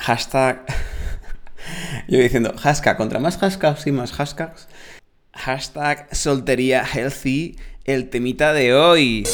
Hashtag. Yo diciendo, hashtag, contra más hashtags y más hashtags. Hashtag soltería healthy, el temita de hoy.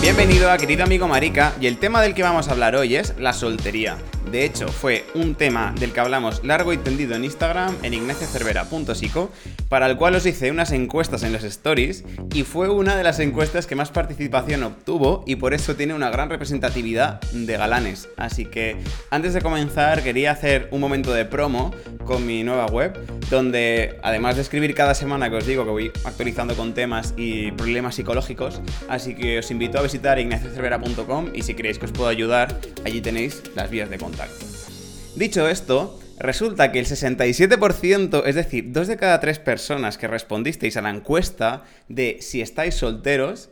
Bienvenido a querido amigo Marica y el tema del que vamos a hablar hoy es la soltería. De hecho, fue un tema del que hablamos largo y tendido en Instagram, en ignaciocervera.sico, para el cual os hice unas encuestas en los stories y fue una de las encuestas que más participación obtuvo y por eso tiene una gran representatividad de galanes. Así que antes de comenzar quería hacer un momento de promo con mi nueva web, donde además de escribir cada semana que os digo que voy actualizando con temas y problemas psicológicos, así que os invito a visitar ignaciocervera.com y si queréis que os puedo ayudar, allí tenéis las vías de contacto. Dicho esto, resulta que el 67%, es decir, dos de cada tres personas que respondisteis a la encuesta de si estáis solteros,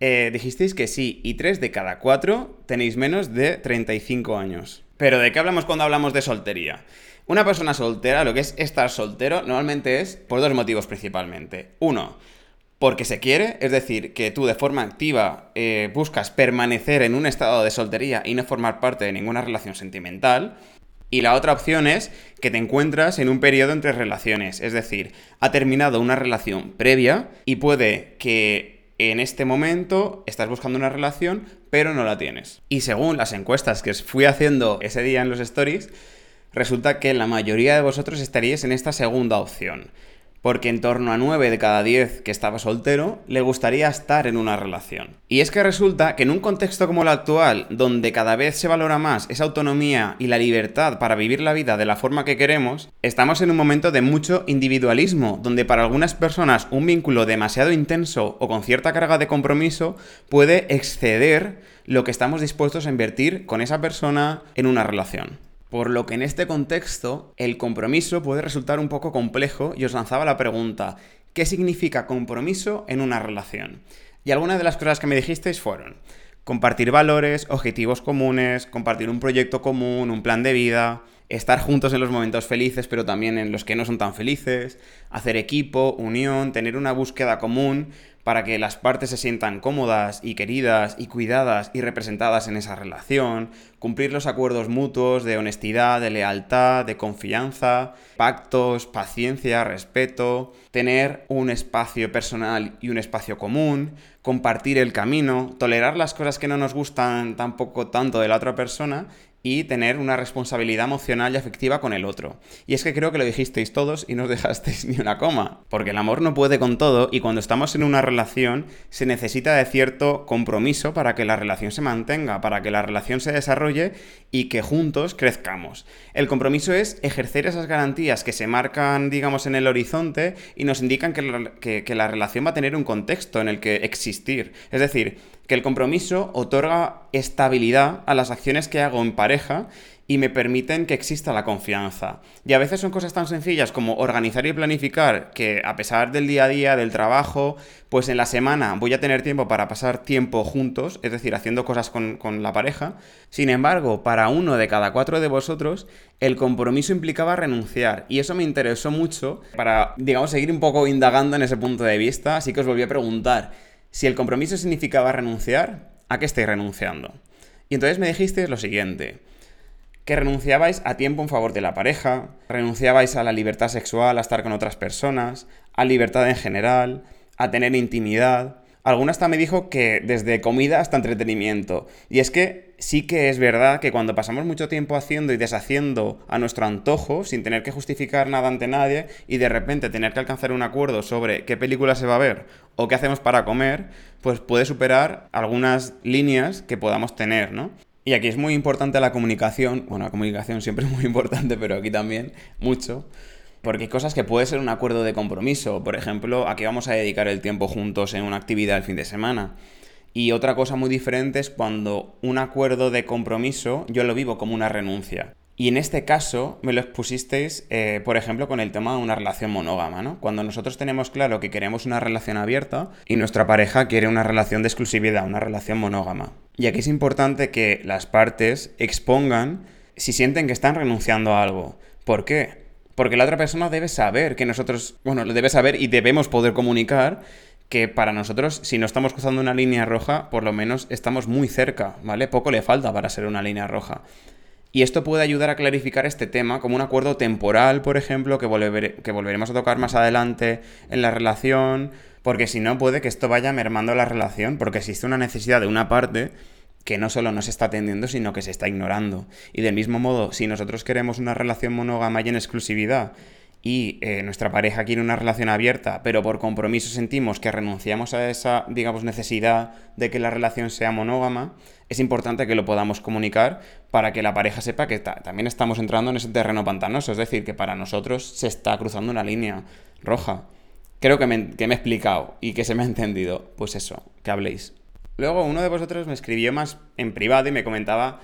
eh, dijisteis que sí, y tres de cada cuatro tenéis menos de 35 años. Pero ¿de qué hablamos cuando hablamos de soltería? Una persona soltera, lo que es estar soltero, normalmente es por dos motivos principalmente. Uno, porque se quiere, es decir, que tú de forma activa eh, buscas permanecer en un estado de soltería y no formar parte de ninguna relación sentimental. Y la otra opción es que te encuentras en un periodo entre relaciones, es decir, ha terminado una relación previa y puede que en este momento estás buscando una relación, pero no la tienes. Y según las encuestas que fui haciendo ese día en los stories, resulta que la mayoría de vosotros estaríais en esta segunda opción porque en torno a 9 de cada 10 que estaba soltero le gustaría estar en una relación. Y es que resulta que en un contexto como el actual, donde cada vez se valora más esa autonomía y la libertad para vivir la vida de la forma que queremos, estamos en un momento de mucho individualismo, donde para algunas personas un vínculo demasiado intenso o con cierta carga de compromiso puede exceder lo que estamos dispuestos a invertir con esa persona en una relación. Por lo que en este contexto el compromiso puede resultar un poco complejo y os lanzaba la pregunta, ¿qué significa compromiso en una relación? Y algunas de las cosas que me dijisteis fueron compartir valores, objetivos comunes, compartir un proyecto común, un plan de vida, estar juntos en los momentos felices pero también en los que no son tan felices, hacer equipo, unión, tener una búsqueda común, para que las partes se sientan cómodas y queridas y cuidadas y representadas en esa relación, cumplir los acuerdos mutuos de honestidad, de lealtad, de confianza, pactos, paciencia, respeto, tener un espacio personal y un espacio común, compartir el camino, tolerar las cosas que no nos gustan tampoco tanto de la otra persona y tener una responsabilidad emocional y afectiva con el otro. Y es que creo que lo dijisteis todos y no os dejasteis ni una coma, porque el amor no puede con todo y cuando estamos en una relación se necesita de cierto compromiso para que la relación se mantenga, para que la relación se desarrolle y que juntos crezcamos. El compromiso es ejercer esas garantías que se marcan, digamos, en el horizonte y nos indican que la, que la relación va a tener un contexto en el que existir. Es decir, que el compromiso otorga estabilidad a las acciones que hago en pareja y me permiten que exista la confianza. Y a veces son cosas tan sencillas como organizar y planificar que a pesar del día a día, del trabajo, pues en la semana voy a tener tiempo para pasar tiempo juntos, es decir, haciendo cosas con, con la pareja. Sin embargo, para uno de cada cuatro de vosotros, el compromiso implicaba renunciar. Y eso me interesó mucho para, digamos, seguir un poco indagando en ese punto de vista. Así que os volví a preguntar, si el compromiso significaba renunciar, ¿a qué estáis renunciando? Y entonces me dijisteis lo siguiente, que renunciabais a tiempo en favor de la pareja, renunciabais a la libertad sexual, a estar con otras personas, a libertad en general, a tener intimidad, Alguna hasta me dijo que desde comida hasta entretenimiento. Y es que sí que es verdad que cuando pasamos mucho tiempo haciendo y deshaciendo a nuestro antojo, sin tener que justificar nada ante nadie, y de repente tener que alcanzar un acuerdo sobre qué película se va a ver o qué hacemos para comer, pues puede superar algunas líneas que podamos tener, ¿no? Y aquí es muy importante la comunicación, bueno, la comunicación siempre es muy importante, pero aquí también mucho porque hay cosas que puede ser un acuerdo de compromiso. Por ejemplo, a qué vamos a dedicar el tiempo juntos en una actividad el fin de semana. Y otra cosa muy diferente es cuando un acuerdo de compromiso yo lo vivo como una renuncia. Y en este caso me lo expusisteis, eh, por ejemplo, con el tema de una relación monógama, ¿no? Cuando nosotros tenemos claro que queremos una relación abierta y nuestra pareja quiere una relación de exclusividad, una relación monógama. Y aquí es importante que las partes expongan si sienten que están renunciando a algo. ¿Por qué? Porque la otra persona debe saber que nosotros, bueno, lo debe saber y debemos poder comunicar que para nosotros, si no estamos cruzando una línea roja, por lo menos estamos muy cerca, ¿vale? Poco le falta para ser una línea roja. Y esto puede ayudar a clarificar este tema como un acuerdo temporal, por ejemplo, que, que volveremos a tocar más adelante en la relación, porque si no puede que esto vaya mermando la relación, porque existe una necesidad de una parte que no solo no se está atendiendo, sino que se está ignorando. Y del mismo modo, si nosotros queremos una relación monógama y en exclusividad, y eh, nuestra pareja quiere una relación abierta, pero por compromiso sentimos que renunciamos a esa, digamos, necesidad de que la relación sea monógama, es importante que lo podamos comunicar para que la pareja sepa que también estamos entrando en ese terreno pantanoso, es decir, que para nosotros se está cruzando una línea roja. Creo que me, que me he explicado y que se me ha entendido. Pues eso, que habléis. Luego uno de vosotros me escribió más en privado y me comentaba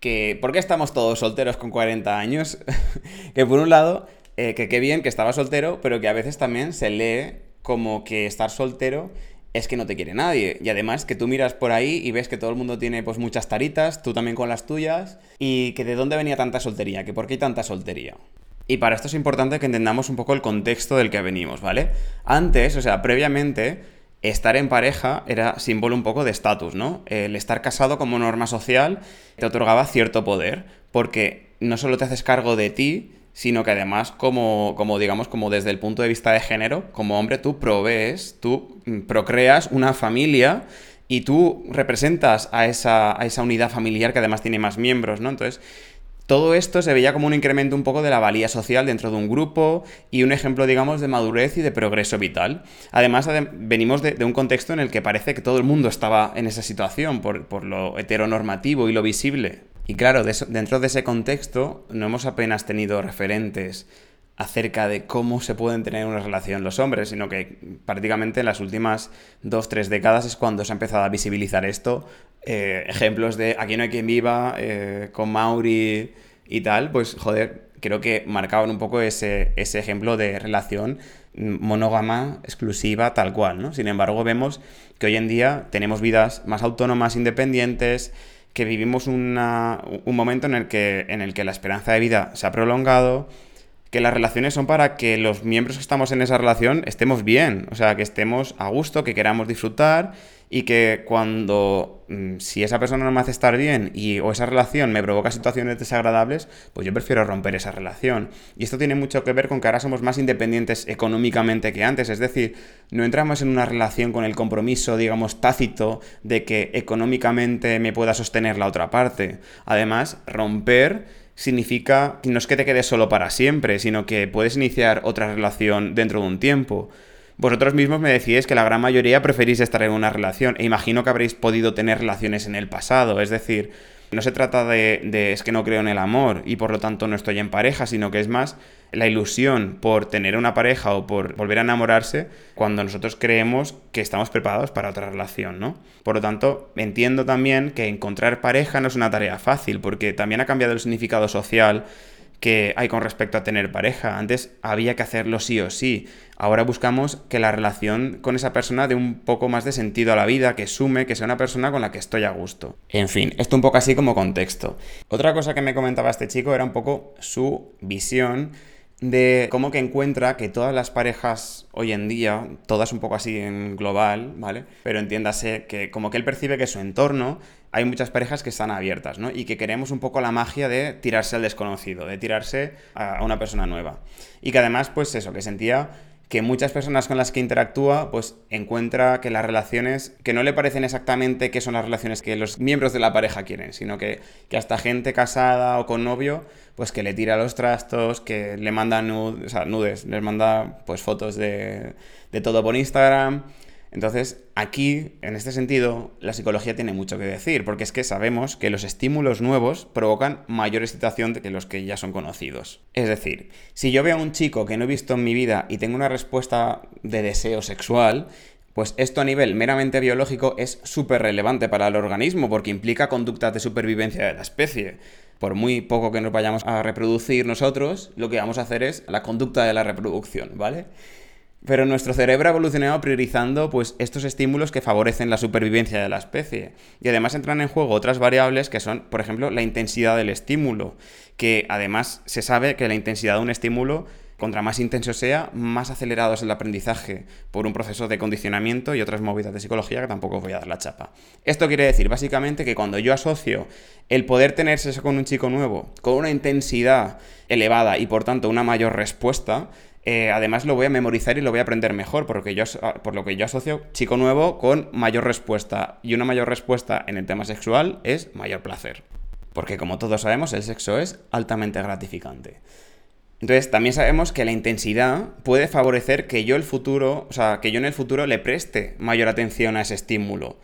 que ¿por qué estamos todos solteros con 40 años? que por un lado, eh, que qué bien que estaba soltero, pero que a veces también se lee como que estar soltero es que no te quiere nadie. Y además que tú miras por ahí y ves que todo el mundo tiene pues muchas taritas, tú también con las tuyas, y que de dónde venía tanta soltería, que por qué hay tanta soltería. Y para esto es importante que entendamos un poco el contexto del que venimos, ¿vale? Antes, o sea, previamente, estar en pareja era símbolo un poco de estatus, ¿no? El estar casado como norma social te otorgaba cierto poder, porque no solo te haces cargo de ti, sino que además como, como digamos, como desde el punto de vista de género, como hombre tú provees, tú mm, procreas una familia y tú representas a esa, a esa unidad familiar que además tiene más miembros, ¿no? Entonces, todo esto se veía como un incremento un poco de la valía social dentro de un grupo y un ejemplo, digamos, de madurez y de progreso vital. Además, venimos de, un contexto en el que parece que todo el mundo estaba en esa situación por, lo heteronormativo y lo visible. Y claro, dentro de ese contexto no hemos apenas tenido referentes acerca de cómo se pueden tener una relación los hombres, sino que prácticamente en las últimas dos, tres décadas es cuando se ha empezado a visibilizar esto. Eh, ejemplos de Aquí no hay quien viva, eh, con Mauri y tal, pues joder, creo que marcaban un poco ese, ese ejemplo de relación monógama, exclusiva, tal cual, ¿no? Sin embargo, vemos que hoy en día tenemos vidas más autónomas, independientes, que vivimos un momento en el, que, en el que la esperanza de vida se ha prolongado, que las relaciones son para que los miembros que estamos en esa relación estemos bien, o sea, que estemos a gusto, que queramos disfrutar y que cuando, mm, si esa persona no me hace estar bien y, o esa relación me provoca situaciones desagradables, pues yo prefiero romper esa relación. Y esto tiene mucho que ver con que ahora somos más independientes económicamente que antes, es decir, no entramos en una relación con el compromiso, digamos, tácito de que económicamente me pueda sostener la otra parte. Además, romper significa no es que te quedes solo para siempre, sino que puedes iniciar otra relación dentro de un tiempo. Vosotros mismos me decís que la gran mayoría preferís estar en una relación e imagino que habréis podido tener relaciones en el pasado, es decir, no se trata de, es que no creo en el amor y por lo tanto no estoy en pareja, sino que es más la ilusión por tener una pareja o por volver a enamorarse cuando nosotros creemos que estamos preparados para otra relación, ¿no? Por lo tanto, entiendo también que encontrar pareja no es una tarea fácil porque también ha cambiado el significado social que hay con respecto a tener pareja. Antes había que hacerlo sí o sí. Ahora buscamos que la relación con esa persona dé un poco más de sentido a la vida, que sume, que sea una persona con la que estoy a gusto. En fin, esto un poco así como contexto. Otra cosa que me comentaba este chico era un poco su visión de cómo que encuentra que todas las parejas hoy en día, todas un poco así en global, ¿vale? Pero entiéndase que como que él percibe que su entorno hay muchas parejas que están abiertas, ¿no? Y que queremos un poco la magia de tirarse al desconocido, de tirarse a una persona nueva. Y que además, pues eso, que sentía que muchas personas con las que interactúa, pues encuentra que las relaciones, que no le parecen exactamente que son las relaciones que los miembros de la pareja quieren, sino que, que hasta gente casada o con novio, pues que le tira los trastos, que le manda nudes, les manda pues fotos de, de todo por Instagram, entonces, aquí, en este sentido, la psicología tiene mucho que decir, porque es que sabemos que los estímulos nuevos provocan mayor excitación que los que ya son conocidos. Es decir, si yo veo a un chico que no he visto en mi vida y tengo una respuesta de deseo sexual, pues esto a nivel meramente biológico es súper relevante para el organismo, porque implica conductas de supervivencia de la especie. Por muy poco que nos vayamos a reproducir nosotros, lo que vamos a hacer es la conducta de la reproducción, ¿vale? Pero nuestro cerebro ha evolucionado priorizando pues, estos estímulos que favorecen la supervivencia de la especie. Y además entran en juego otras variables que son, por ejemplo, la intensidad del estímulo, que además se sabe que la intensidad de un estímulo contra más intenso sea, más acelerado es el aprendizaje por un proceso de condicionamiento y otras movidas de psicología que tampoco voy a dar la chapa. Esto quiere decir básicamente que cuando yo asocio el poder tener sexo con un chico nuevo con una intensidad elevada y por tanto una mayor respuesta, eh, además lo voy a memorizar y lo voy a aprender mejor, porque yo, por lo que yo asocio chico nuevo con mayor respuesta. Y una mayor respuesta en el tema sexual es mayor placer. Porque como todos sabemos, el sexo es altamente gratificante. Entonces, también sabemos que la intensidad puede favorecer que yo el futuro, o sea, que yo en el futuro le preste mayor atención a ese estímulo.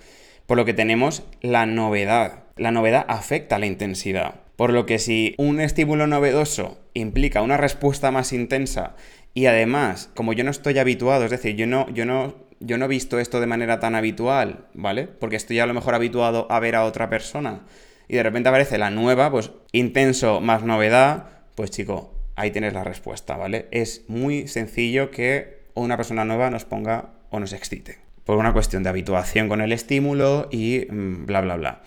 Por lo que tenemos la novedad. La novedad afecta a la intensidad. Por lo que si un estímulo novedoso implica una respuesta más intensa y además, como yo no estoy habituado, es decir, yo no, yo no, yo no he visto esto de manera tan habitual, ¿vale? Porque estoy a lo mejor habituado a ver a otra persona y de repente aparece la nueva, pues intenso más novedad, pues chico, ahí tienes la respuesta, ¿vale? Es muy sencillo que una persona nueva nos ponga o nos excite. Por una cuestión de habituación con el estímulo y mm, bla, bla, bla.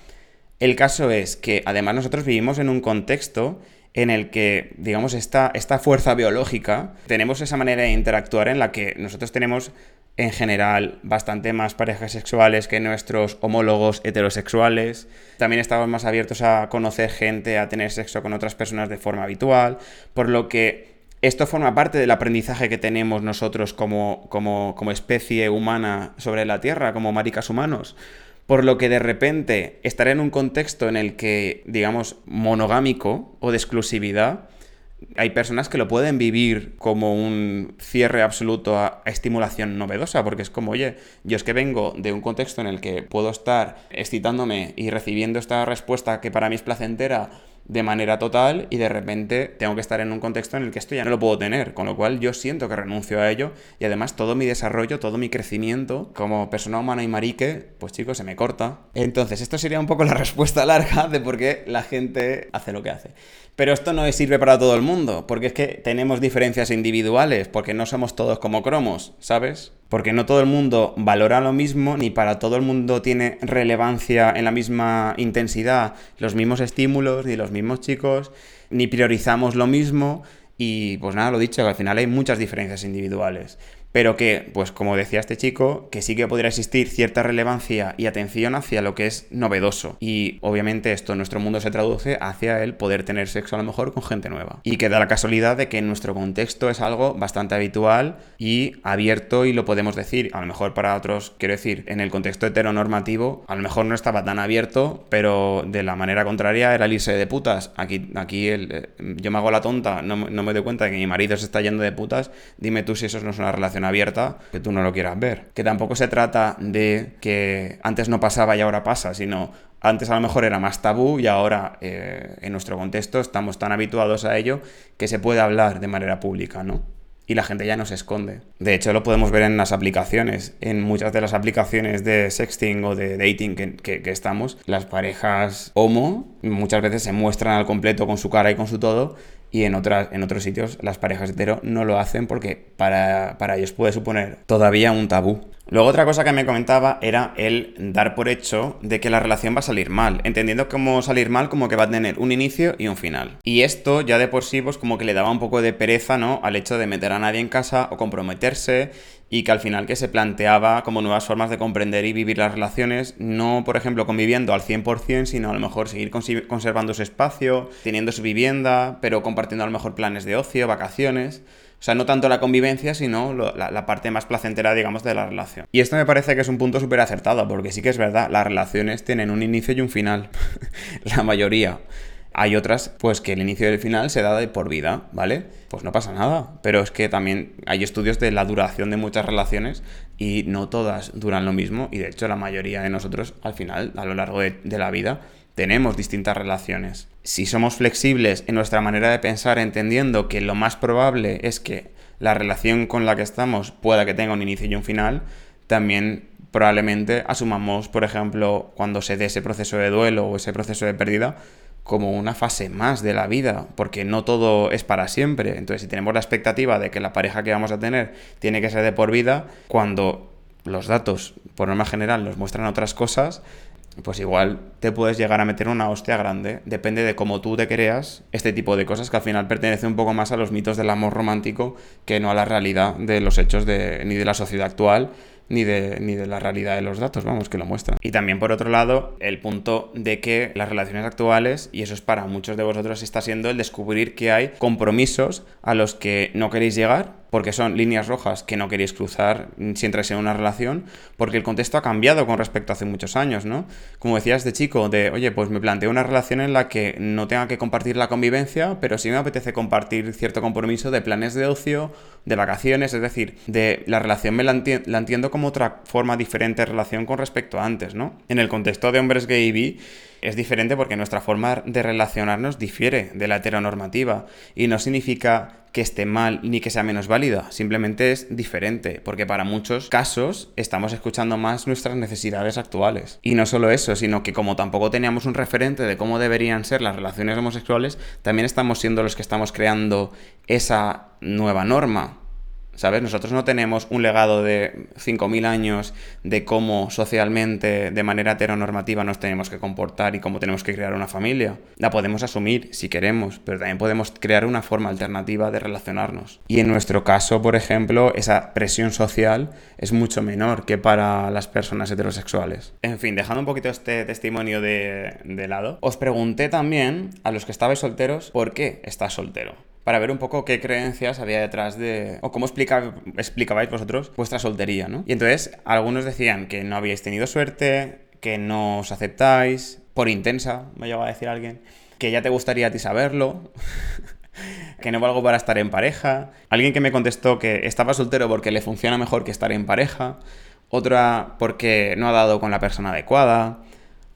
El caso es que además nosotros vivimos en un contexto en el que, digamos, esta, esta fuerza biológica, tenemos esa manera de interactuar en la que nosotros tenemos en general bastante más parejas sexuales que nuestros homólogos heterosexuales. También estamos más abiertos a conocer gente, a tener sexo con otras personas de forma habitual, por lo que esto forma parte del aprendizaje que tenemos nosotros como, como, como especie humana sobre la Tierra, como maricas humanos. Por lo que de repente estar en un contexto en el que, digamos, monogámico o de exclusividad, hay personas que lo pueden vivir como un cierre absoluto a, estimulación novedosa, porque es como, oye, yo es que vengo de un contexto en el que puedo estar excitándome y recibiendo esta respuesta que para mí es placentera de manera total y de repente tengo que estar en un contexto en el que esto ya no lo puedo tener, con lo cual yo siento que renuncio a ello y además todo mi desarrollo, todo mi crecimiento como persona humana y marique, pues chicos, se me corta. Entonces, esto sería un poco la respuesta larga de por qué la gente hace lo que hace. Pero esto no sirve para todo el mundo, porque es que tenemos diferencias individuales, porque no somos todos como cromos, ¿sabes? Porque no todo el mundo valora lo mismo, ni para todo el mundo tiene relevancia en la misma intensidad los mismos estímulos, ni los mismos chicos, ni priorizamos lo mismo. Y pues nada, lo dicho, que al final hay muchas diferencias individuales pero que, pues como decía este chico, que sí que podría existir cierta relevancia y atención hacia lo que es novedoso. Y obviamente esto en nuestro mundo se traduce hacia el poder tener sexo a lo mejor con gente nueva. Y que da la casualidad de que en nuestro contexto es algo bastante habitual y abierto y lo podemos decir. A lo mejor para otros, quiero decir, en el contexto heteronormativo, a lo mejor no estaba tan abierto, pero de la manera contraria era el irse de putas. Aquí, aquí el, eh, yo me hago la tonta, no, no me doy cuenta de que mi marido se está yendo de putas. Dime tú si eso no es una relación abierta que tú no lo quieras ver. Que tampoco se trata de que antes no pasaba y ahora pasa, sino antes a lo mejor era más tabú y ahora eh, en nuestro contexto estamos tan habituados a ello que se puede hablar de manera pública, ¿no? Y la gente ya no se esconde. De hecho, lo podemos ver en las aplicaciones. En muchas de las aplicaciones de sexting o de dating que, que estamos, las parejas homo muchas veces se muestran al completo con su cara y con su todo y en, otras, en otros sitios las parejas hetero no lo hacen porque para, para ellos puede suponer todavía un tabú. Luego otra cosa que me comentaba era el dar por hecho de que la relación va a salir mal, entendiendo cómo salir mal como que va a tener un inicio y un final. Y esto ya de por sí pues como que le daba un poco de pereza, ¿no? Al hecho de meter a nadie en casa o comprometerse y que al final que se planteaba como nuevas formas de comprender y vivir las relaciones, no por ejemplo conviviendo al 100%, sino a lo mejor seguir conservando su espacio, teniendo su vivienda, pero compartiendo a lo mejor planes de ocio, vacaciones. O sea, no tanto la convivencia, sino la, parte más placentera, digamos, de la relación. Y esto me parece que es un punto súper acertado, porque sí que es verdad, las relaciones tienen un inicio y un final. la mayoría. Hay otras, pues que el inicio y el final se da de por vida, ¿vale? Pues no pasa nada. Pero es que también hay estudios de la duración de muchas relaciones y no todas duran lo mismo. Y de hecho, la mayoría de nosotros, al final, a lo largo de la vida, tenemos distintas relaciones. Si somos flexibles en nuestra manera de pensar, entendiendo que lo más probable es que la relación con la que estamos pueda que tenga un inicio y un final, también probablemente asumamos, por ejemplo, cuando se dé ese proceso de duelo o ese proceso de pérdida, como una fase más de la vida, porque no todo es para siempre. Entonces, si tenemos la expectativa de que la pareja que vamos a tener tiene que ser de por vida, cuando los datos, por norma general, nos muestran otras cosas, pues igual te puedes llegar a meter una hostia grande. Depende de cómo tú te creas este tipo de cosas que al final pertenece un poco más a los mitos del amor romántico que no a la realidad de los hechos de, ni de la sociedad actual ni de, ni de la realidad de los datos, vamos, que lo muestran. Y también, por otro lado, el punto de que las relaciones actuales, y eso es para muchos de vosotros, está siendo el descubrir que hay compromisos a los que no queréis llegar, porque son líneas rojas que no queréis cruzar si entráis en una relación, porque el contexto ha cambiado con respecto a hace muchos años, ¿no? Como decías de chico, de, oye, pues me planteo una relación en la que no tenga que compartir la convivencia, pero sí me apetece compartir cierto compromiso de planes de ocio, de vacaciones, es decir, de la relación me la, la entiendo como otra forma diferente de relación con respecto a antes, ¿no? En el contexto de hombres gay y bi, es diferente porque nuestra forma de relacionarnos difiere de la heteronormativa y no significa que esté mal ni que sea menos válida, simplemente es diferente, porque para muchos casos estamos escuchando más nuestras necesidades actuales. Y no solo eso, sino que como tampoco teníamos un referente de cómo deberían ser las relaciones homosexuales, también estamos siendo los que estamos creando esa nueva norma. ¿Sabes? Nosotros no tenemos un legado de 5.000 años de cómo socialmente, de manera heteronormativa, nos tenemos que comportar y cómo tenemos que crear una familia. La podemos asumir si queremos, pero también podemos crear una forma alternativa de relacionarnos. Y en nuestro caso, por ejemplo, esa presión social es mucho menor que para las personas heterosexuales. En fin, dejando un poquito este testimonio de, lado, os pregunté también a los que estabais solteros por qué estás soltero para ver un poco qué creencias había detrás de... o cómo explicabais vosotros vuestra soltería, ¿no? Y entonces algunos decían que no habíais tenido suerte, que no os aceptáis, por intensa, me llegado a decir alguien, que ya te gustaría a ti saberlo. que no valgo para estar en pareja. Alguien que me contestó que estaba soltero porque le funciona mejor que estar en pareja. Otra porque no ha dado con la persona adecuada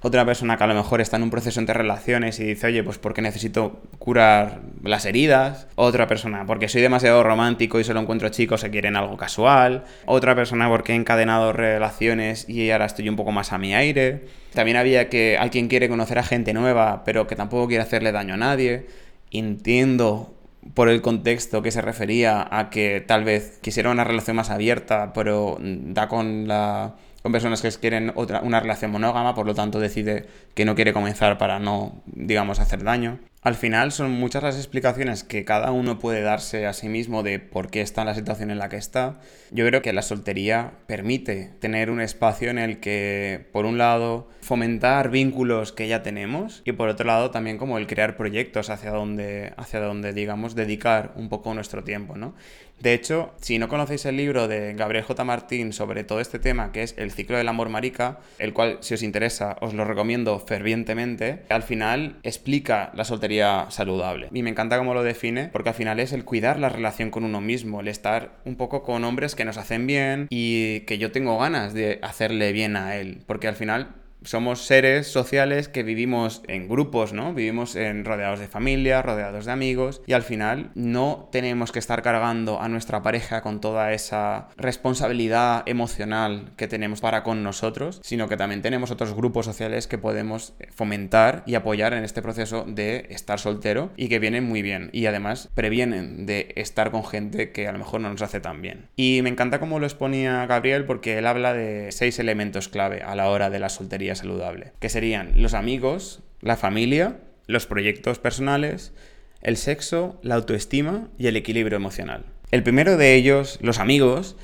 otra persona que a lo mejor está en un proceso entre relaciones y dice, oye, pues porque necesito curar las heridas. Otra persona porque soy demasiado romántico y solo encuentro chicos que quieren algo casual. Otra persona porque he encadenado relaciones y ahora estoy un poco más a mi aire. También había que alguien quiere conocer a gente nueva, pero que tampoco quiere hacerle daño a nadie. Entiendo por el contexto que se refería a que tal vez quisiera una relación más abierta, pero da con la con personas que quieren otra, una relación monógama, por lo tanto decide que no quiere comenzar para no, digamos, hacer daño. Al final son muchas las explicaciones que cada uno puede darse a sí mismo de por qué está en la situación en la que está. Yo creo que la soltería permite tener un espacio en el que, por un lado, fomentar vínculos que ya tenemos y por otro lado también como el crear proyectos hacia donde, hacia donde digamos, dedicar un poco nuestro tiempo, ¿no? De hecho, si no conocéis el libro de Gabriel J. Martín sobre todo este tema, que es El ciclo del amor marica, el cual, si os interesa, os lo recomiendo fervientemente, al final explica la soltería saludable. Y me encanta cómo lo define, porque al final es el cuidar la relación con uno mismo, el estar un poco con hombres que nos hacen bien y que yo tengo ganas de hacerle bien a él, porque al final somos seres sociales que vivimos en grupos, ¿no? Vivimos rodeados de familia, rodeados de amigos y al final no tenemos que estar cargando a nuestra pareja con toda esa responsabilidad emocional que tenemos para con nosotros, sino que también tenemos otros grupos sociales que podemos fomentar y apoyar en este proceso de estar soltero y que vienen muy bien y además previenen de estar con gente que a lo mejor no nos hace tan bien. Y me encanta cómo lo exponía Gabriel porque él habla de seis elementos clave a la hora de la soltería saludable, que serían los amigos, la familia, los proyectos personales, el sexo, la autoestima y el equilibrio emocional. El primero de ellos, los amigos,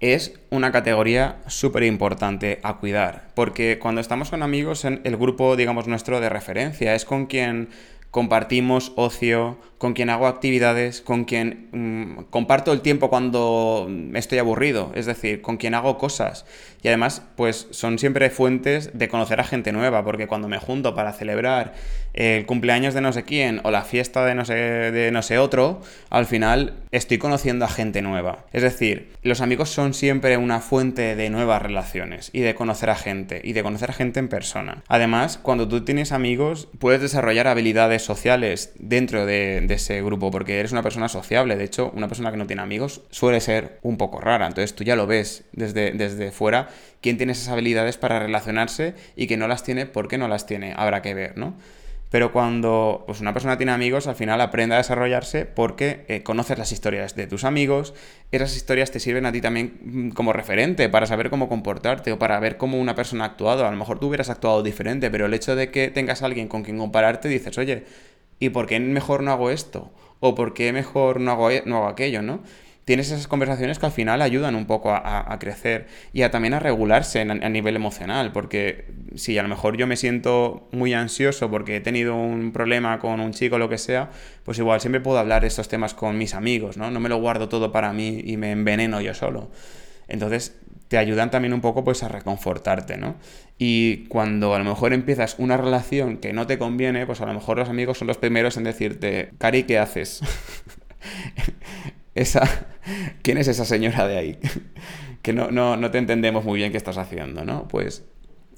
es una categoría súper importante a cuidar, porque cuando estamos con amigos, el grupo, digamos, nuestro de referencia, es con quien compartimos ocio, con quien hago actividades, con quien mm, comparto el tiempo cuando estoy aburrido, es decir, con quien hago cosas. Y además, pues son siempre fuentes de conocer a gente nueva, porque cuando me junto para celebrar el cumpleaños de no sé quién o la fiesta de no sé, de no sé otro, al final estoy conociendo a gente nueva. Es decir, los amigos son siempre una fuente de nuevas relaciones y de conocer a gente y de conocer a gente en persona. Además, cuando tú tienes amigos, puedes desarrollar habilidades sociales dentro de ese grupo, porque eres una persona sociable. De hecho, una persona que no tiene amigos suele ser un poco rara. Entonces tú ya lo ves desde, desde fuera, quién tiene esas habilidades para relacionarse y que no las tiene, ¿por qué no las tiene? Habrá que ver, ¿no? Pero cuando pues, una persona tiene amigos, al final aprende a desarrollarse porque eh, conoces las historias de tus amigos, esas historias te sirven a ti también mm, como referente para saber cómo comportarte o para ver cómo una persona ha actuado. A lo mejor tú hubieras actuado diferente, pero el hecho de que tengas a alguien con quien compararte, dices, oye, ¿y por qué mejor no hago esto? ¿O por qué mejor no hago, e-, no hago aquello, no? Tienes esas conversaciones que al final ayudan un poco a, crecer y a también a regularse a, nivel emocional, porque si a lo mejor yo me siento muy ansioso porque he tenido un problema con un chico o lo que sea, pues igual siempre puedo hablar de estos temas con mis amigos, ¿no? No me lo guardo todo para mí y me enveneno yo solo. Entonces te ayudan también un poco pues a reconfortarte, ¿no? Y cuando a lo mejor empiezas una relación que no te conviene, pues a lo mejor los amigos son los primeros en decirte, Cari, ¿qué haces? esa, ¿quién es esa señora de ahí? que no, no, no te entendemos muy bien qué estás haciendo, ¿no? Pues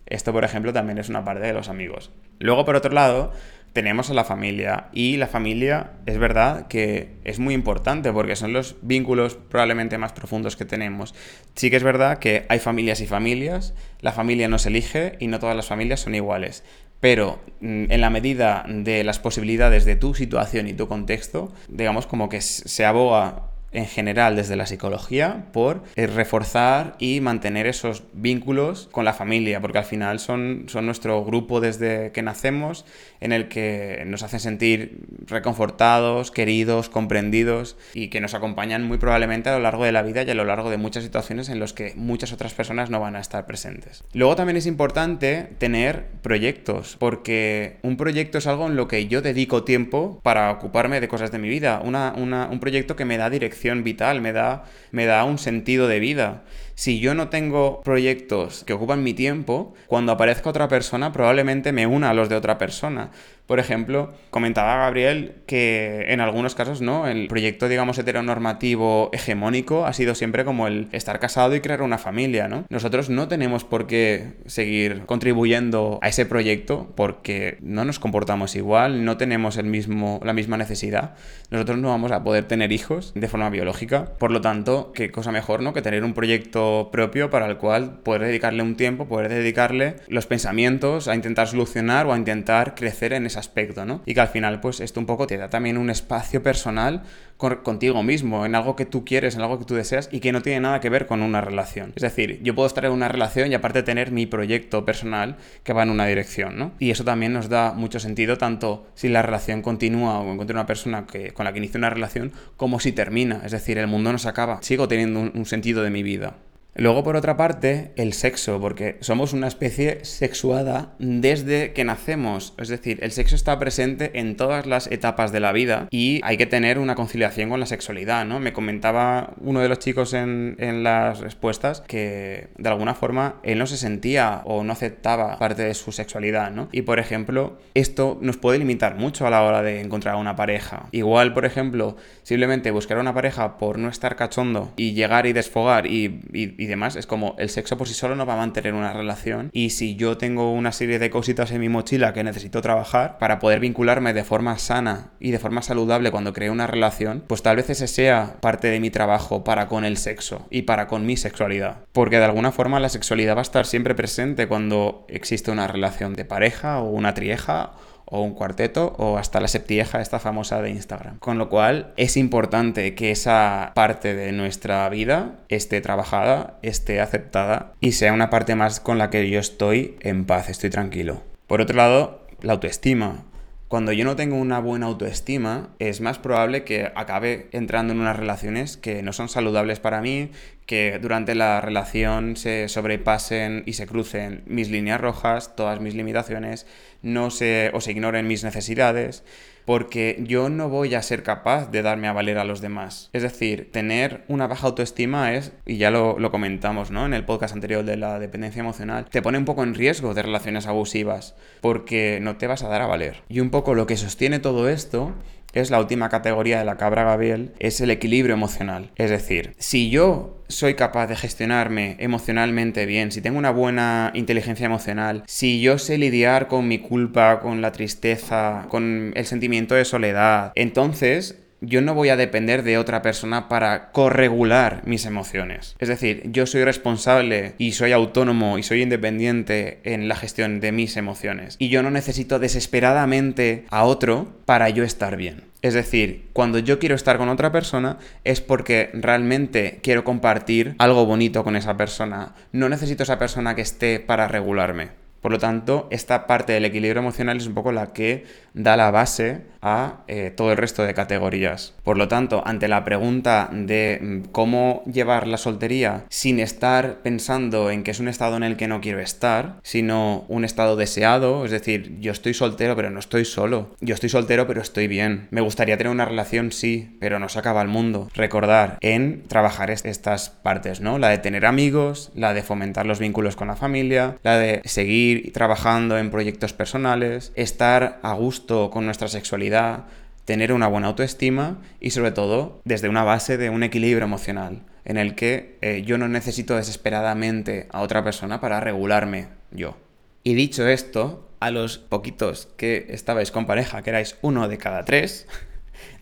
esto, por ejemplo, también es una parte de los amigos. Luego, por otro lado, tenemos a la familia. Y la familia es verdad que es muy importante porque son los vínculos probablemente más profundos que tenemos. Sí que es verdad que hay familias y familias, la familia no se elige y no todas las familias son iguales pero mm, en la medida de las posibilidades de tu situación y tu contexto, digamos como que se aboga en general desde la psicología por eh, reforzar y mantener esos vínculos con la familia, porque al final son, son nuestro grupo desde que nacemos, en el que nos hacen sentir reconfortados, queridos, comprendidos y que nos acompañan muy probablemente a lo largo de la vida y a lo largo de muchas situaciones en las que muchas otras personas no van a estar presentes. Luego también es importante tener proyectos, porque un proyecto es algo en lo que yo dedico tiempo para ocuparme de cosas de mi vida, un proyecto que me da dirección vital, me da, me da un sentido de vida. Si yo no tengo proyectos que ocupan mi tiempo, cuando aparezca otra persona probablemente me una a los de otra persona. Por ejemplo, comentaba Gabriel que en algunos casos, ¿no? El proyecto, digamos, heteronormativo hegemónico ha sido siempre como el estar casado y crear una familia, ¿no? Nosotros no tenemos por qué seguir contribuyendo a ese proyecto porque no nos comportamos igual, no tenemos el mismo, la misma necesidad. Nosotros no vamos a poder tener hijos de forma biológica. Por lo tanto, qué cosa mejor, ¿no? Que tener un proyecto propio para el cual poder dedicarle un tiempo, poder dedicarle los pensamientos a intentar solucionar o a intentar crecer en esa aspecto, ¿no? Y que al final, pues esto un poco te da también un espacio personal contigo mismo, en algo que tú quieres, en algo que tú deseas y que no tiene nada que ver con una relación. Es decir, yo puedo estar en una relación y aparte tener mi proyecto personal que va en una dirección, ¿no? Y eso también nos da mucho sentido, tanto si la relación continúa o encuentro una persona que, con la que inicio una relación, como si termina. Es decir, el mundo no se acaba. Sigo teniendo un sentido de mi vida. Luego, por otra parte, el sexo, porque somos una especie sexuada desde que nacemos. Es decir, el sexo está presente en todas las etapas de la vida y hay que tener una conciliación con la sexualidad, ¿no? Me comentaba uno de los chicos en, las respuestas que de alguna forma él no se sentía o no aceptaba parte de su sexualidad, ¿no? Y por ejemplo, esto nos puede limitar mucho a la hora de encontrar una pareja. Igual, por ejemplo, simplemente buscar una pareja por no estar cachondo y llegar y desfogar y demás, es como el sexo por sí solo no va a mantener una relación y si yo tengo una serie de cositas en mi mochila que necesito trabajar para poder vincularme de forma sana y de forma saludable cuando creo una relación, pues tal vez ese sea parte de mi trabajo para con el sexo y para con mi sexualidad. Porque de alguna forma la sexualidad va a estar siempre presente cuando existe una relación de pareja o una trieja o un cuarteto o hasta la septieja esta famosa de Instagram. Con lo cual es importante que esa parte de nuestra vida esté trabajada, esté aceptada y sea una parte más con la que yo estoy en paz, estoy tranquilo. Por otro lado, la autoestima. Cuando yo no tengo una buena autoestima, es más probable que acabe entrando en unas relaciones que no son saludables para mí, que durante la relación se sobrepasen y se crucen mis líneas rojas, todas mis limitaciones, no se, o se ignoren mis necesidades, porque yo no voy a ser capaz de darme a valer a los demás. Es decir, tener una baja autoestima es, y ya lo, lo comentamos ¿no? en el podcast anterior de la dependencia emocional, te pone un poco en riesgo de relaciones abusivas, porque no te vas a dar a valer. Y un poco lo que sostiene todo esto es la última categoría de la cabra Gabriel, es el equilibrio emocional. Es decir, si yo soy capaz de gestionarme emocionalmente bien, si tengo una buena inteligencia emocional, si yo sé lidiar con mi culpa, con la tristeza, con el sentimiento de soledad, entonces yo no voy a depender de otra persona para corregular mis emociones. Es decir, yo soy responsable y soy autónomo y soy independiente en la gestión de mis emociones. Y yo no necesito desesperadamente a otro para yo estar bien. Es decir, cuando yo quiero estar con otra persona es porque realmente quiero compartir algo bonito con esa persona. No necesito esa persona que esté para regularme. Por lo tanto, esta parte del equilibrio emocional es un poco la que da la base a eh, todo el resto de categorías. Por lo tanto, ante la pregunta de mm, cómo llevar la soltería sin estar pensando en que es un estado en el que no quiero estar, sino un estado deseado, es decir, yo estoy soltero pero no estoy solo, yo estoy soltero pero estoy bien, me gustaría tener una relación sí, pero no se acaba el mundo. Recordar en trabajar estas partes, ¿no? La de tener amigos, la de fomentar los vínculos con la familia, la de seguir trabajando en proyectos personales, estar a gusto con nuestra sexualidad, tener una buena autoestima y sobre todo desde una base de un equilibrio emocional en el que eh, yo no necesito desesperadamente a otra persona para regularme yo. Y dicho esto, a los poquitos que estabais con pareja, que erais uno de cada tres,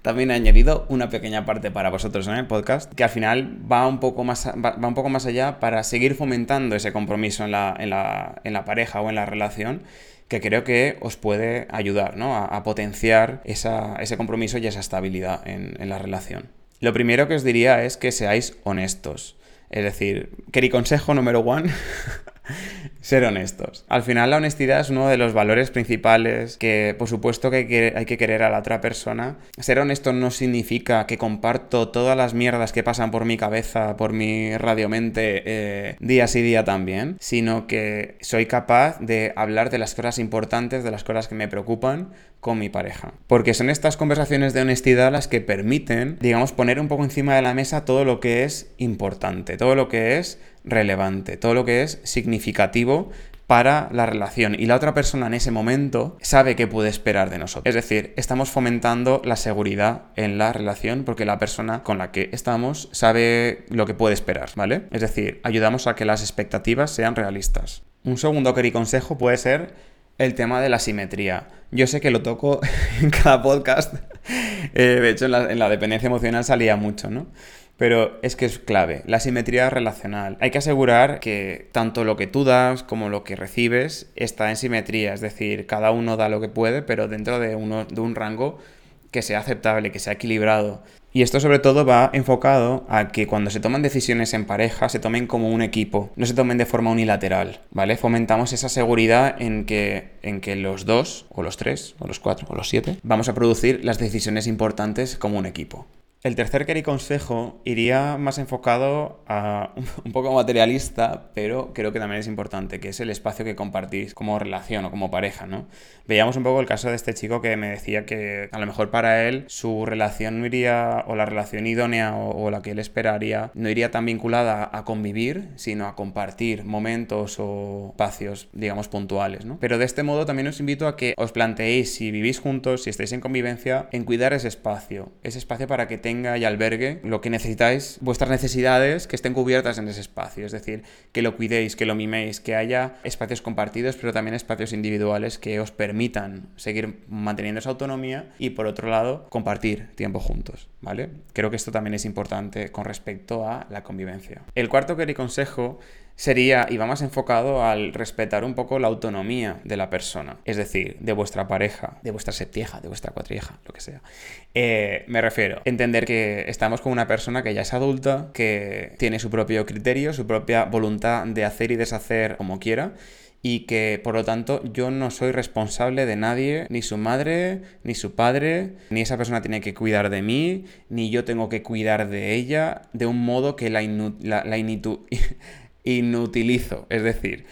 también he añadido una pequeña parte para vosotros en el podcast, que al final va un poco más, va, un poco más allá para seguir fomentando ese compromiso en la, en la pareja o en la relación que creo que os puede ayudar ¿no? a, potenciar ese compromiso y esa estabilidad en, en la relación. Lo primero que os diría es que seáis honestos. Es decir, querido consejo número one, ser honestos. Al final la honestidad es uno de los valores principales que por supuesto que hay que querer a la otra persona. Ser honesto no significa que comparto todas las mierdas que pasan por mi cabeza, por mi radiomente eh, día sí día también, sino que soy capaz de hablar de las cosas importantes, de las cosas que me preocupan con mi pareja. Porque son estas conversaciones de honestidad las que permiten, digamos, poner un poco encima de la mesa todo lo que es importante, todo lo que es relevante, todo lo que es significativo para la relación y la otra persona en ese momento sabe qué puede esperar de nosotros. Es decir, estamos fomentando la seguridad en la relación porque la persona con la que estamos sabe lo que puede esperar, ¿vale? Es decir, ayudamos a que las expectativas sean realistas. Un segundo consejo puede ser el tema de la simetría. Yo sé que lo toco en cada podcast. Eh, de hecho, en la, en la dependencia emocional salía mucho, ¿no? Pero es que es clave, la simetría relacional. Hay que asegurar que tanto lo que tú das como lo que recibes está en simetría, es decir, cada uno da lo que puede, pero dentro de, uno, de un rango que sea aceptable, que sea equilibrado. Y esto sobre todo va enfocado a que cuando se toman decisiones en pareja se tomen como un equipo, no se tomen de forma unilateral, ¿vale? Fomentamos esa seguridad en que, en que los dos, o los tres, o los cuatro, o los siete, vamos a producir las decisiones importantes como un equipo. El tercer querido consejo iría más enfocado a un poco materialista, pero creo que también es importante, que es el espacio que compartís como relación o como pareja, ¿no? Veíamos un poco el caso de este chico que me decía que a lo mejor para él su relación no iría, o la relación idónea o, la que él esperaría, no iría tan vinculada a convivir, sino a compartir momentos o espacios, digamos, puntuales, ¿no? Pero de este modo también os invito a que os planteéis, si vivís juntos, si estáis en convivencia, en cuidar ese espacio, ese espacio para que tenga y albergue lo que necesitáis, vuestras necesidades que estén cubiertas en ese espacio. Es decir, que lo cuidéis, que lo miméis, que haya espacios compartidos, pero también espacios individuales que os permitan seguir manteniendo esa autonomía y por otro lado, compartir tiempo juntos. ¿Vale? Creo que esto también es importante con respecto a la convivencia. El cuarto que le consejo sería, y va más enfocado al respetar un poco la autonomía de la persona, es decir, de vuestra pareja, de vuestra septieja, de vuestra cuatrieja, lo que sea. Eh, me refiero, entender que estamos con una persona que ya es adulta, que tiene su propio criterio, su propia voluntad de hacer y deshacer como quiera y que por lo tanto yo no soy responsable de nadie, ni su madre, ni su padre, ni esa persona tiene que cuidar de mí, ni yo tengo que cuidar de ella, de un modo que la, la, la inutilizo. Es decir,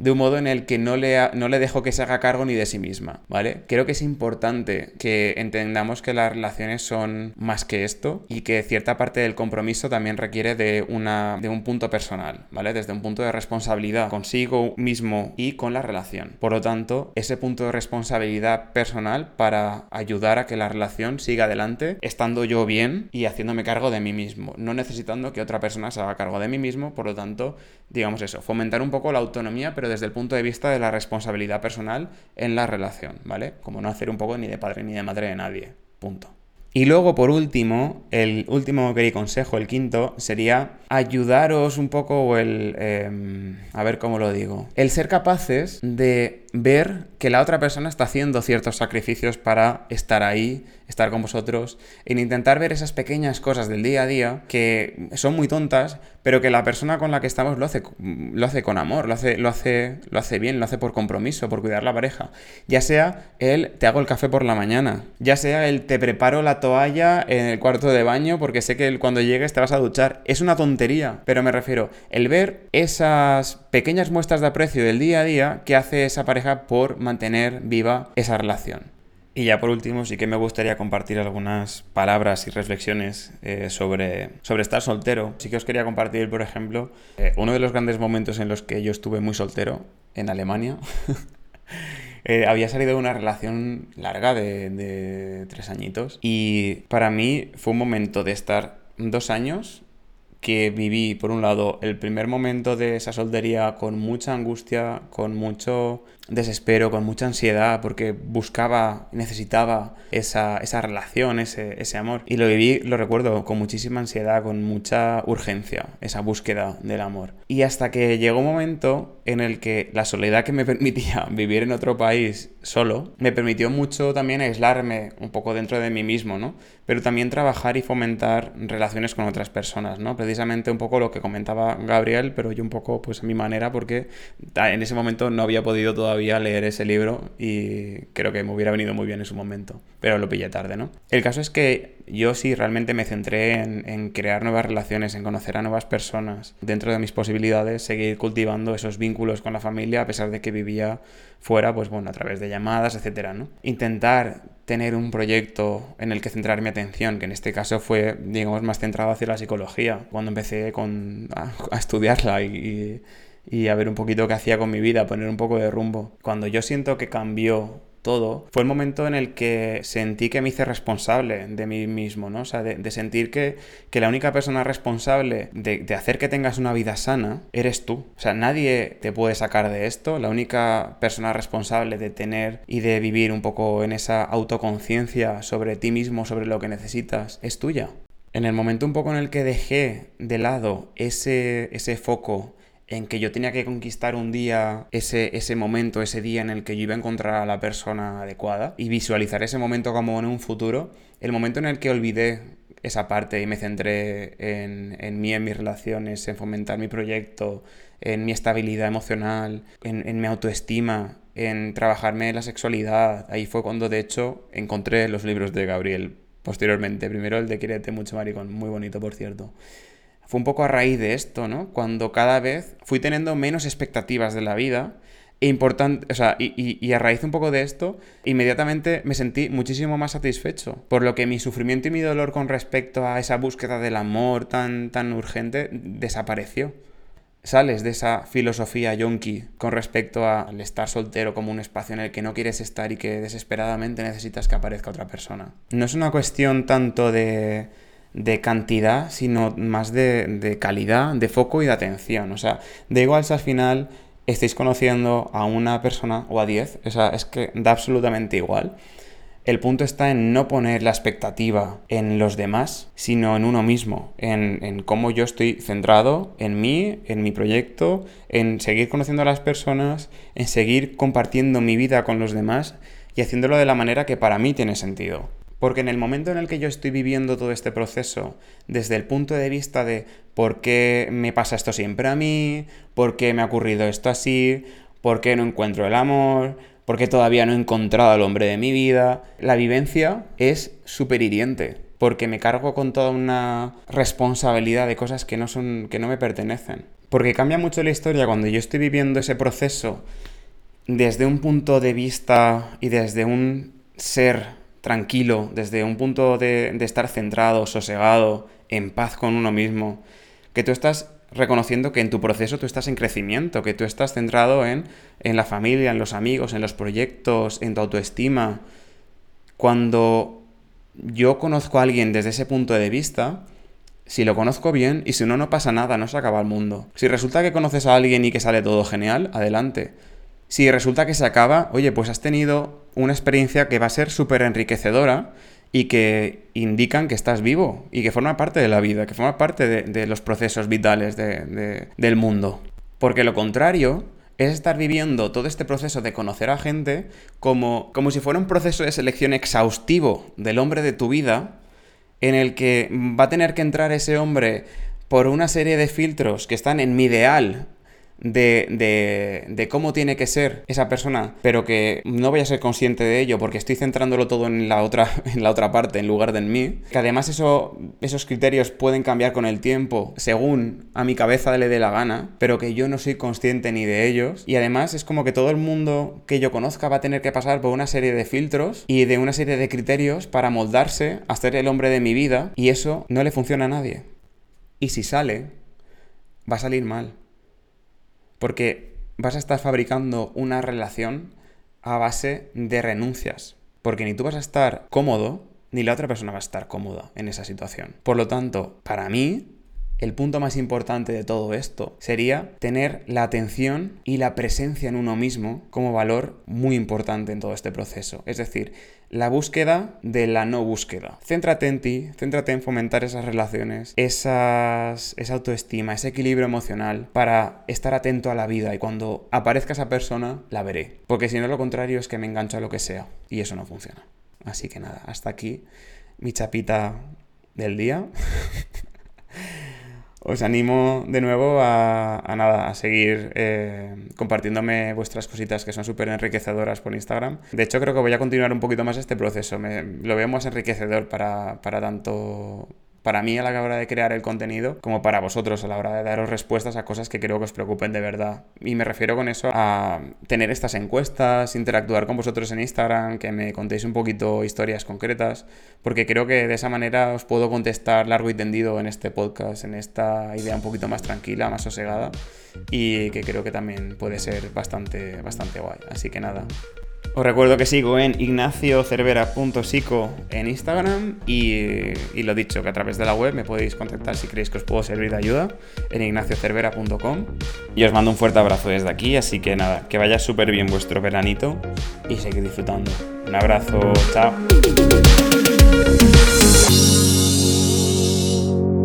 de un modo en el que no le, no le dejo que se haga cargo ni de sí misma, ¿vale? Creo que es importante que entendamos que las relaciones son más que esto y que cierta parte del compromiso también requiere de, una, de un punto personal, ¿vale? Desde un punto de responsabilidad consigo mismo y con la relación. Por lo tanto, ese punto de responsabilidad personal para ayudar a que la relación siga adelante, estando yo bien y haciéndome cargo de mí mismo, no necesitando que otra persona se haga cargo de mí mismo, por lo tanto, digamos eso, fomentar un poco la autonomía, pero desde el punto de vista de la responsabilidad personal en la relación, ¿vale? Como no hacer un poco ni de padre ni de madre de nadie. Punto. Y luego, por último, el último que consejo, el quinto, sería ayudaros un poco o el... Em, a ver cómo lo digo. El ser capaces de ver que la otra persona está haciendo ciertos sacrificios para estar ahí, estar con vosotros, en intentar ver esas pequeñas cosas del día a día que son muy tontas, pero que la persona con la que estamos lo hace, lo hace con amor, lo hace, lo, hace, lo hace bien, lo hace por compromiso, por cuidar la pareja. Ya sea el te hago el café por la mañana, ya sea el te preparo la toalla en el cuarto de baño porque sé que cuando llegues te vas a duchar. Es una tontería, pero me refiero, el ver esas pequeñas muestras de aprecio del día a día que hace esa pareja por mantener viva esa relación. Y ya por último, sí que me gustaría compartir algunas palabras y reflexiones eh, sobre, sobre estar soltero. Sí que os quería compartir, por ejemplo, eh, uno de los grandes momentos en los que yo estuve muy soltero en Alemania. Eh, había salido de una relación larga de, de tres añitos y para mí fue un momento de estar dos años que viví, por un lado, el primer momento de esa soltería con mucha angustia, con mucho desespero, con mucha ansiedad, porque buscaba, necesitaba esa, esa relación, ese, ese, amor. Y lo viví, lo recuerdo, con muchísima ansiedad, con mucha urgencia, esa búsqueda del amor. Y hasta que llegó un momento en el que la soledad que me permitía vivir en otro país solo, me permitió mucho también aislarme un poco dentro de mí mismo, ¿no? Pero también trabajar y fomentar relaciones con otras personas, ¿no? Precisamente un poco lo que comentaba Gabriel, pero yo un poco pues a mi manera, porque en ese momento no había podido todavía leer ese libro y creo que me hubiera venido muy bien en su momento, pero lo pillé tarde, ¿no? El caso es que yo sí realmente me centré en, crear nuevas relaciones, en conocer a nuevas personas, dentro de mis posibilidades, seguir cultivando esos vínculos con la familia a pesar de que vivía fuera, pues bueno, a través de llamadas, etcétera, ¿no? Intentar tener un proyecto en el que centrar mi atención, que en este caso fue, digamos, más centrado hacia la psicología, cuando empecé con, a, estudiarla y y a ver un poquito qué hacía con mi vida, poner un poco de rumbo. Cuando yo siento que cambió todo, fue el momento en el que sentí que me hice responsable de mí mismo, ¿no? O sea, de, sentir que, que, la única persona responsable de, de, hacer que tengas una vida sana eres tú. O sea, nadie te puede sacar de esto. La única persona responsable de tener y de vivir un poco en esa autoconciencia sobre ti mismo, sobre lo que necesitas, es tuya. En el momento un poco en el que dejé de lado ese, ese foco en que yo tenía que conquistar un día, ese, ese momento, ese día en el que yo iba a encontrar a la persona adecuada y visualizar ese momento como en un futuro, el momento en el que olvidé esa parte y me centré en, en mí, en mis relaciones, en fomentar mi proyecto, en mi estabilidad emocional, en, en mi autoestima, en trabajarme la sexualidad. Ahí fue cuando de hecho encontré los libros de Gabriel posteriormente. Primero el de Quierete mucho maricón, muy bonito por cierto fue un poco a raíz de esto, ¿no? Cuando cada vez fui teniendo menos expectativas de la vida e importante, o sea, y, a raíz un poco de esto, inmediatamente me sentí muchísimo más satisfecho. Por lo que mi sufrimiento y mi dolor con respecto a esa búsqueda del amor tan, tan urgente desapareció. Sales de esa filosofía yonki con respecto al estar soltero como un espacio en el que no quieres estar y que desesperadamente necesitas que aparezca otra persona. No es una cuestión tanto de de cantidad, sino más de, calidad, de foco y de atención. O sea, da igual si al final estáis conociendo a una persona o a diez, o sea, es que da absolutamente igual. El punto está en no poner la expectativa en los demás, sino en uno mismo, en, en, cómo yo estoy centrado en mí, en mi proyecto, en seguir conociendo a las personas, en seguir compartiendo mi vida con los demás y haciéndolo de la manera que para mí tiene sentido. Porque en el momento en el que yo estoy viviendo todo este proceso, desde el punto de vista de por qué me pasa esto siempre a mí, por qué me ha ocurrido esto así, por qué no encuentro el amor, por qué todavía no he encontrado al hombre de mi vida, la vivencia es súper hiriente. Porque me cargo con toda una responsabilidad de cosas que no, son, que no me pertenecen. Porque cambia mucho la historia cuando yo estoy viviendo ese proceso desde un punto de vista y desde un ser tranquilo, desde un punto de, estar centrado, sosegado, en paz con uno mismo, que tú estás reconociendo que en tu proceso tú estás en crecimiento, que tú estás centrado en, en la familia, en los amigos, en los proyectos, en tu autoestima. Cuando yo conozco a alguien desde ese punto de vista, si lo conozco bien y si no, no pasa nada, no se acaba el mundo. Si resulta que conoces a alguien y que sale todo genial, adelante. Si resulta que se acaba, oye, pues has tenido una experiencia que va a ser súper enriquecedora y que indican que estás vivo y que forma parte de la vida, que forma parte de, los procesos vitales del mundo. Porque lo contrario es estar viviendo todo este proceso de conocer a gente como, como si fuera un proceso de selección exhaustivo del hombre de tu vida, en el que va a tener que entrar ese hombre por una serie de filtros que están en mi ideal de, de, cómo tiene que ser esa persona, pero que no voy a ser consciente de ello porque estoy centrándolo todo en la otra, en la otra parte en lugar de en mí. Que además eso, esos criterios pueden cambiar con el tiempo según a mi cabeza le dé la gana, pero que yo no soy consciente ni de ellos. Y además es como que todo el mundo que yo conozca va a tener que pasar por una serie de filtros y de una serie de criterios para moldarse a ser el hombre de mi vida y eso no le funciona a nadie. Y si sale, va a salir mal. Porque vas a estar fabricando una relación a base de renuncias. Porque ni tú vas a estar cómodo, ni la otra persona va a estar cómoda en esa situación. Por lo tanto, para mí, el punto más importante de todo esto sería tener la atención y la presencia en uno mismo como valor muy importante en todo este proceso. Es decir, la búsqueda de la no búsqueda. Céntrate en ti, céntrate en fomentar esas relaciones, esas, esa autoestima, ese equilibrio emocional para estar atento a la vida y cuando aparezca esa persona la veré. Porque si no lo contrario es que me engancho a lo que sea y eso no funciona. Así que nada, hasta aquí mi chapita del día. os animo de nuevo a, nada, a seguir eh, compartiéndome vuestras cositas que son súper enriquecedoras por Instagram. De hecho, creo que voy a continuar un poquito más este proceso. Lo veo más enriquecedor para, para tanto para mí a la hora de crear el contenido como para vosotros a la hora de daros respuestas a cosas que creo que os preocupen de verdad. Y me refiero con eso a tener estas encuestas, interactuar con vosotros en Instagram, que me contéis un poquito historias concretas, porque creo que de esa manera os puedo contestar largo y tendido en este podcast, en esta idea un poquito más tranquila, más sosegada y que creo que también puede ser bastante, bastante guay. Así que nada, os recuerdo que sigo en ignaciocervera.sico en Instagram y, lo dicho, que a través de la web me podéis contactar si creéis que os puedo servir de ayuda en ignaciocervera.com. Y os mando un fuerte abrazo desde aquí, así que nada, que vaya súper bien vuestro veranito y seguid disfrutando. Un abrazo, chao.